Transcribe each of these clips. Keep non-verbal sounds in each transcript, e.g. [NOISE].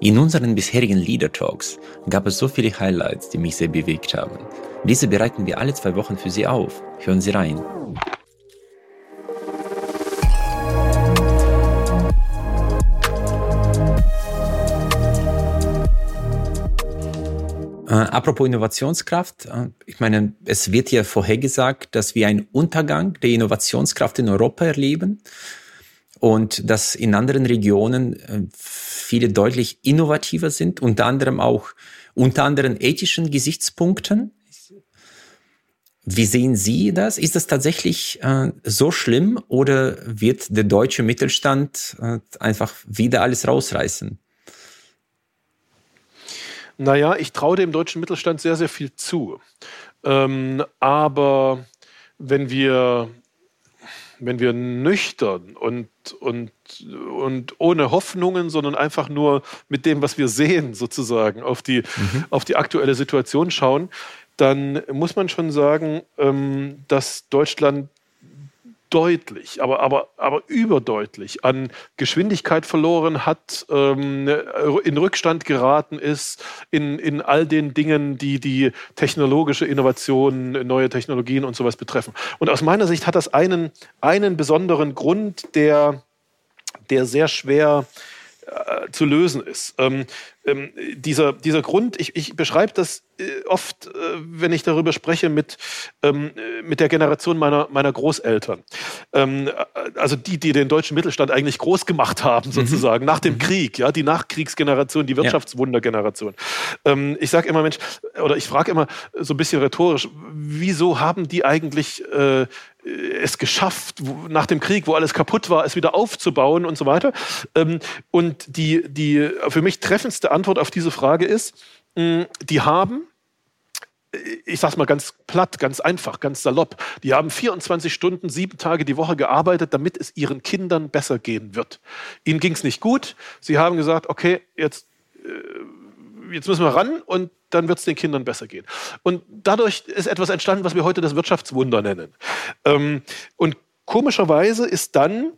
In unseren bisherigen Leader Talks gab es so viele Highlights, die mich sehr bewegt haben. Diese bereiten wir alle zwei Wochen für Sie auf. Hören Sie rein. Äh, apropos Innovationskraft, äh, ich meine, es wird ja vorhergesagt, dass wir einen Untergang der Innovationskraft in Europa erleben und dass in anderen Regionen äh, viele deutlich innovativer sind, unter anderem auch unter anderen ethischen Gesichtspunkten. Wie sehen Sie das? Ist das tatsächlich äh, so schlimm oder wird der deutsche Mittelstand äh, einfach wieder alles rausreißen? Naja, ich traue dem deutschen Mittelstand sehr, sehr viel zu. Ähm, aber wenn wir, wenn wir nüchtern und, und, und ohne Hoffnungen, sondern einfach nur mit dem, was wir sehen, sozusagen, auf die, mhm. auf die aktuelle Situation schauen, dann muss man schon sagen, ähm, dass Deutschland deutlich, aber, aber, aber überdeutlich an Geschwindigkeit verloren hat, ähm, in Rückstand geraten ist in, in all den Dingen, die die technologische Innovation, neue Technologien und sowas betreffen. Und aus meiner Sicht hat das einen, einen besonderen Grund, der, der sehr schwer äh, zu lösen ist. Ähm, ähm, dieser, dieser Grund, ich, ich beschreibe das äh, oft, äh, wenn ich darüber spreche, mit, ähm, mit der Generation meiner, meiner Großeltern. Ähm, äh, also die, die den deutschen Mittelstand eigentlich groß gemacht haben, mhm. sozusagen, mhm. nach dem mhm. Krieg, ja, die Nachkriegsgeneration, die Wirtschaftswundergeneration. Ähm, ich sage immer, Mensch, oder ich frage immer so ein bisschen rhetorisch, wieso haben die eigentlich äh, es geschafft, nach dem Krieg, wo alles kaputt war, es wieder aufzubauen und so weiter. Ähm, und die, die für mich treffendste Antwort auf diese Frage ist, die haben ich sag's mal ganz platt, ganz einfach, ganz salopp. Die haben 24 Stunden, sieben Tage die Woche gearbeitet, damit es ihren Kindern besser gehen wird. Ihnen ging's nicht gut. Sie haben gesagt, okay, jetzt, äh, jetzt müssen wir ran und dann wird es den Kindern besser gehen. Und dadurch ist etwas entstanden, was wir heute das Wirtschaftswunder nennen. Ähm, und komischerweise ist dann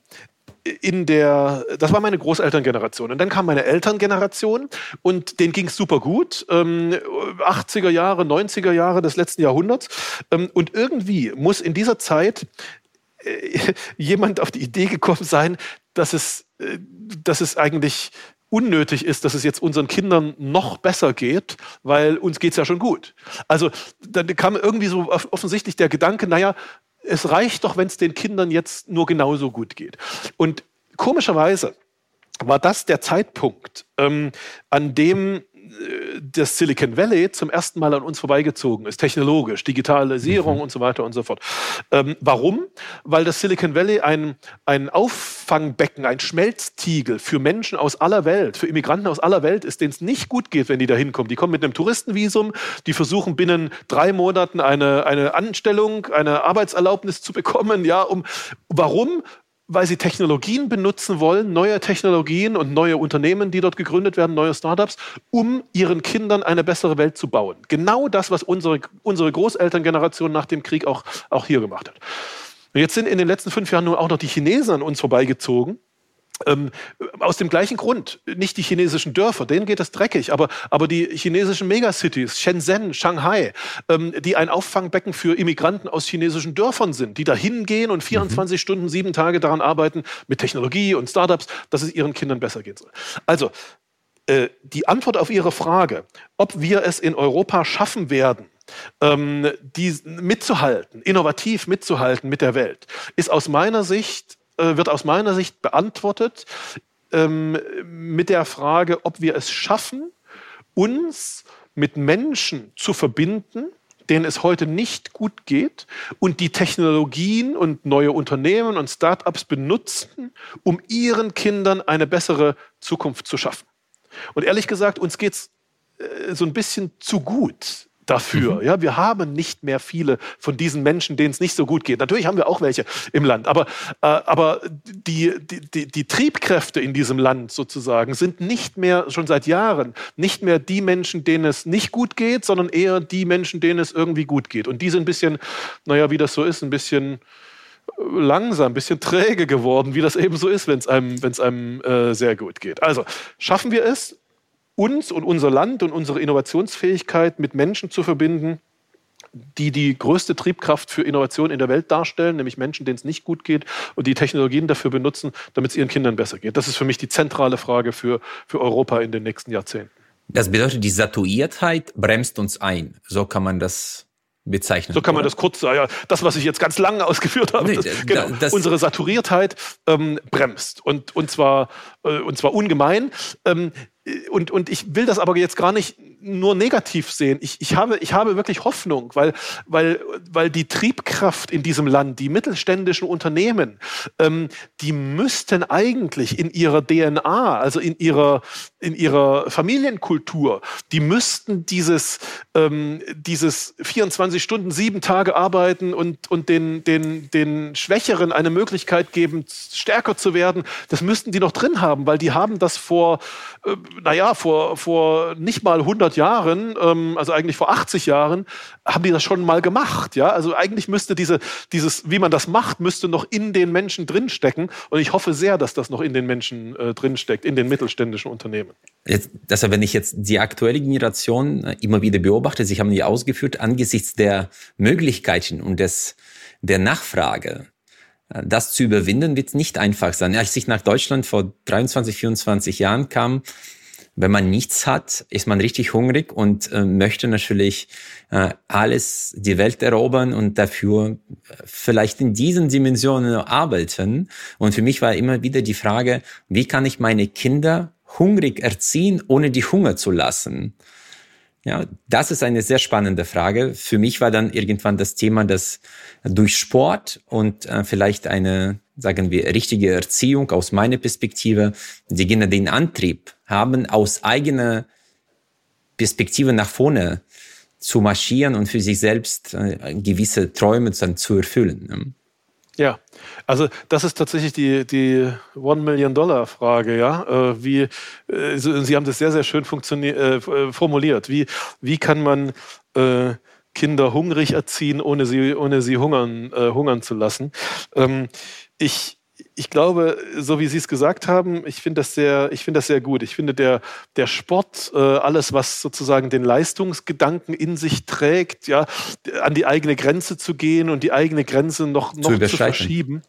in der, das war meine Großelterngeneration. Und dann kam meine Elterngeneration und denen ging es super gut. Ähm, 80er Jahre, 90er Jahre des letzten Jahrhunderts. Ähm, und irgendwie muss in dieser Zeit äh, [LAUGHS] jemand auf die Idee gekommen sein, dass es, äh, dass es eigentlich unnötig ist, dass es jetzt unseren Kindern noch besser geht, weil uns geht es ja schon gut. Also dann kam irgendwie so offensichtlich der Gedanke, naja, es reicht doch, wenn es den Kindern jetzt nur genauso gut geht. Und komischerweise war das der Zeitpunkt, ähm, an dem das Silicon Valley zum ersten Mal an uns vorbeigezogen ist, technologisch, Digitalisierung mhm. und so weiter und so fort. Ähm, warum? Weil das Silicon Valley ein, ein Auffangbecken, ein Schmelztiegel für Menschen aus aller Welt, für Immigranten aus aller Welt ist, denen es nicht gut geht, wenn die da hinkommen. Die kommen mit einem Touristenvisum, die versuchen binnen drei Monaten eine, eine Anstellung, eine Arbeitserlaubnis zu bekommen. Ja, um, warum? Weil sie Technologien benutzen wollen, neue Technologien und neue Unternehmen, die dort gegründet werden, neue Startups, um ihren Kindern eine bessere Welt zu bauen. Genau das, was unsere, unsere Großelterngeneration nach dem Krieg auch, auch hier gemacht hat. Und jetzt sind in den letzten fünf Jahren nun auch noch die Chinesen an uns vorbeigezogen ähm, aus dem gleichen Grund, nicht die chinesischen Dörfer, denen geht es dreckig, aber, aber die chinesischen Megacities, Shenzhen, Shanghai, ähm, die ein Auffangbecken für Immigranten aus chinesischen Dörfern sind, die da hingehen und 24 mhm. Stunden, sieben Tage daran arbeiten, mit Technologie und Startups, dass es ihren Kindern besser gehen soll. Also, äh, die Antwort auf Ihre Frage, ob wir es in Europa schaffen werden, ähm, die mitzuhalten, innovativ mitzuhalten mit der Welt, ist aus meiner Sicht äh, wird aus meiner Sicht beantwortet ähm, mit der Frage, ob wir es schaffen, uns mit Menschen zu verbinden, denen es heute nicht gut geht und die Technologien und neue Unternehmen und Start-ups benutzen, um ihren Kindern eine bessere Zukunft zu schaffen. Und ehrlich gesagt, uns geht es äh, so ein bisschen zu gut dafür. Mhm. Ja, wir haben nicht mehr viele von diesen Menschen, denen es nicht so gut geht. Natürlich haben wir auch welche im Land, aber, äh, aber die, die, die, die Triebkräfte in diesem Land sozusagen sind nicht mehr schon seit Jahren nicht mehr die Menschen, denen es nicht gut geht, sondern eher die Menschen, denen es irgendwie gut geht. Und die sind ein bisschen, naja, wie das so ist, ein bisschen äh, langsam, ein bisschen träge geworden, wie das eben so ist, wenn es einem, wenn's einem äh, sehr gut geht. Also schaffen wir es, uns und unser Land und unsere Innovationsfähigkeit mit Menschen zu verbinden, die die größte Triebkraft für Innovation in der Welt darstellen, nämlich Menschen, denen es nicht gut geht und die Technologien dafür benutzen, damit es ihren Kindern besser geht. Das ist für mich die zentrale Frage für, für Europa in den nächsten Jahrzehnten. Das bedeutet, die Saturiertheit bremst uns ein. So kann man das bezeichnen. So kann man oder? das kurz sagen. Ja, das, was ich jetzt ganz lange [LAUGHS] ausgeführt habe, nee, das, genau, das, unsere Saturiertheit ähm, bremst und, und, zwar, äh, und zwar ungemein. Ähm, und, und ich will das aber jetzt gar nicht nur negativ sehen. Ich, ich, habe, ich habe wirklich Hoffnung, weil, weil, weil die Triebkraft in diesem Land, die mittelständischen Unternehmen, ähm, die müssten eigentlich in ihrer DNA, also in ihrer, in ihrer Familienkultur, die müssten dieses, ähm, dieses 24 Stunden, sieben Tage arbeiten und, und den, den, den Schwächeren eine Möglichkeit geben, stärker zu werden, das müssten die noch drin haben, weil die haben das vor, äh, naja, vor, vor nicht mal 100 Jahren, ähm, also eigentlich vor 80 Jahren, haben die das schon mal gemacht. Ja? Also eigentlich müsste diese, dieses, wie man das macht, müsste noch in den Menschen drinstecken. Und ich hoffe sehr, dass das noch in den Menschen äh, drinsteckt, in den mittelständischen Unternehmen. Jetzt, also wenn ich jetzt die aktuelle Generation äh, immer wieder beobachte, Sie haben die ausgeführt, angesichts der Möglichkeiten und des, der Nachfrage, das zu überwinden wird nicht einfach sein. Als ich nach Deutschland vor 23, 24 Jahren kam, wenn man nichts hat, ist man richtig hungrig und äh, möchte natürlich äh, alles, die Welt erobern und dafür äh, vielleicht in diesen Dimensionen arbeiten. Und für mich war immer wieder die Frage, wie kann ich meine Kinder hungrig erziehen, ohne die Hunger zu lassen? Ja, das ist eine sehr spannende Frage. Für mich war dann irgendwann das Thema, dass durch Sport und äh, vielleicht eine, sagen wir, richtige Erziehung aus meiner Perspektive, die Kinder den Antrieb haben, aus eigener Perspektive nach vorne zu marschieren und für sich selbst äh, gewisse Träume dann zu erfüllen. Ne? Ja, also das ist tatsächlich die, die One-Million-Dollar-Frage, ja. Äh, wie, äh, Sie haben das sehr, sehr schön äh, formuliert. Wie, wie kann man Kinder hungrig erziehen, ohne sie, ohne sie hungern, hungern zu lassen? Ähm, ich, ich glaube, so wie Sie es gesagt haben, ich finde das sehr, ich finde das sehr gut. Ich finde der, der Sport, äh, alles, was sozusagen den Leistungsgedanken in sich trägt, ja, an die eigene Grenze zu gehen und die eigene Grenze noch, noch zu, zu verschieben.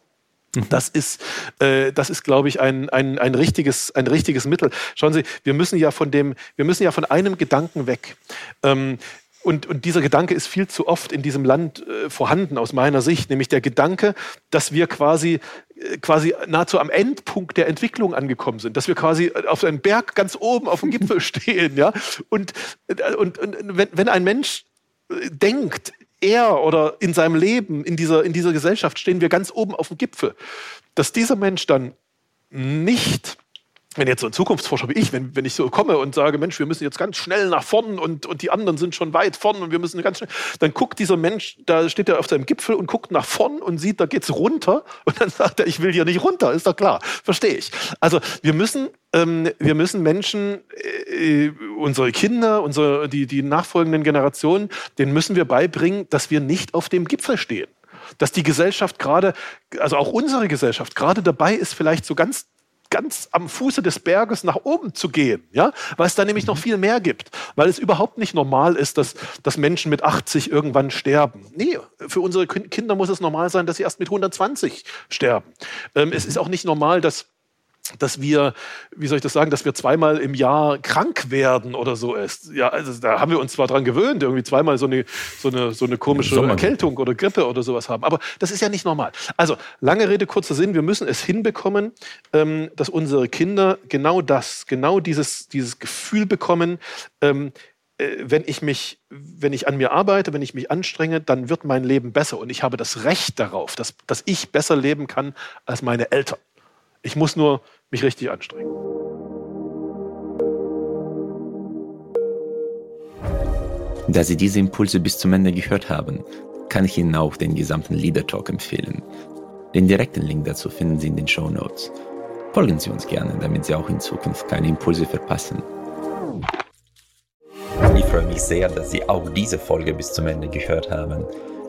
Mhm. Das ist, äh, das ist, glaube ich, ein, ein, ein, richtiges, ein richtiges Mittel. Schauen Sie, wir müssen ja von dem, wir müssen ja von einem Gedanken weg. Ähm, und, und dieser Gedanke ist viel zu oft in diesem Land äh, vorhanden, aus meiner Sicht, nämlich der Gedanke, dass wir quasi äh, quasi nahezu am Endpunkt der Entwicklung angekommen sind, dass wir quasi auf einem Berg ganz oben auf dem Gipfel [LAUGHS] stehen, ja. Und, äh, und, und wenn, wenn ein Mensch äh, denkt, er oder in seinem Leben, in dieser, in dieser Gesellschaft stehen wir ganz oben auf dem Gipfel, dass dieser Mensch dann nicht wenn jetzt so ein Zukunftsforscher wie ich, wenn, wenn ich so komme und sage, Mensch, wir müssen jetzt ganz schnell nach vorn und, und die anderen sind schon weit vorn und wir müssen ganz schnell, dann guckt dieser Mensch, da steht er auf seinem Gipfel und guckt nach vorn und sieht, da geht's runter und dann [LAUGHS] sagt er, ich will hier nicht runter, ist doch klar, verstehe ich. Also wir müssen, ähm, wir müssen Menschen, äh, unsere Kinder, unsere, die, die nachfolgenden Generationen, denen müssen wir beibringen, dass wir nicht auf dem Gipfel stehen. Dass die Gesellschaft gerade, also auch unsere Gesellschaft, gerade dabei ist, vielleicht so ganz ganz am Fuße des Berges nach oben zu gehen, ja, weil es da nämlich noch viel mehr gibt, weil es überhaupt nicht normal ist, dass, dass Menschen mit 80 irgendwann sterben. Nee, für unsere Kinder muss es normal sein, dass sie erst mit 120 sterben. Ähm, es ist auch nicht normal, dass dass wir, wie soll ich das sagen, dass wir zweimal im Jahr krank werden oder so ist. Ja, also da haben wir uns zwar dran gewöhnt, irgendwie zweimal so eine, so eine, so eine komische Erkältung oder Grippe oder sowas haben, aber das ist ja nicht normal. Also, lange Rede, kurzer Sinn, wir müssen es hinbekommen, ähm, dass unsere Kinder genau das, genau dieses, dieses Gefühl bekommen, ähm, äh, wenn ich mich, wenn ich an mir arbeite, wenn ich mich anstrenge, dann wird mein Leben besser und ich habe das Recht darauf, dass, dass ich besser leben kann als meine Eltern. Ich muss nur mich richtig anstrengen. Da Sie diese Impulse bis zum Ende gehört haben, kann ich Ihnen auch den gesamten Leader Talk empfehlen. Den direkten Link dazu finden Sie in den Show Notes. Folgen Sie uns gerne, damit Sie auch in Zukunft keine Impulse verpassen. Ich freue mich sehr, dass Sie auch diese Folge bis zum Ende gehört haben.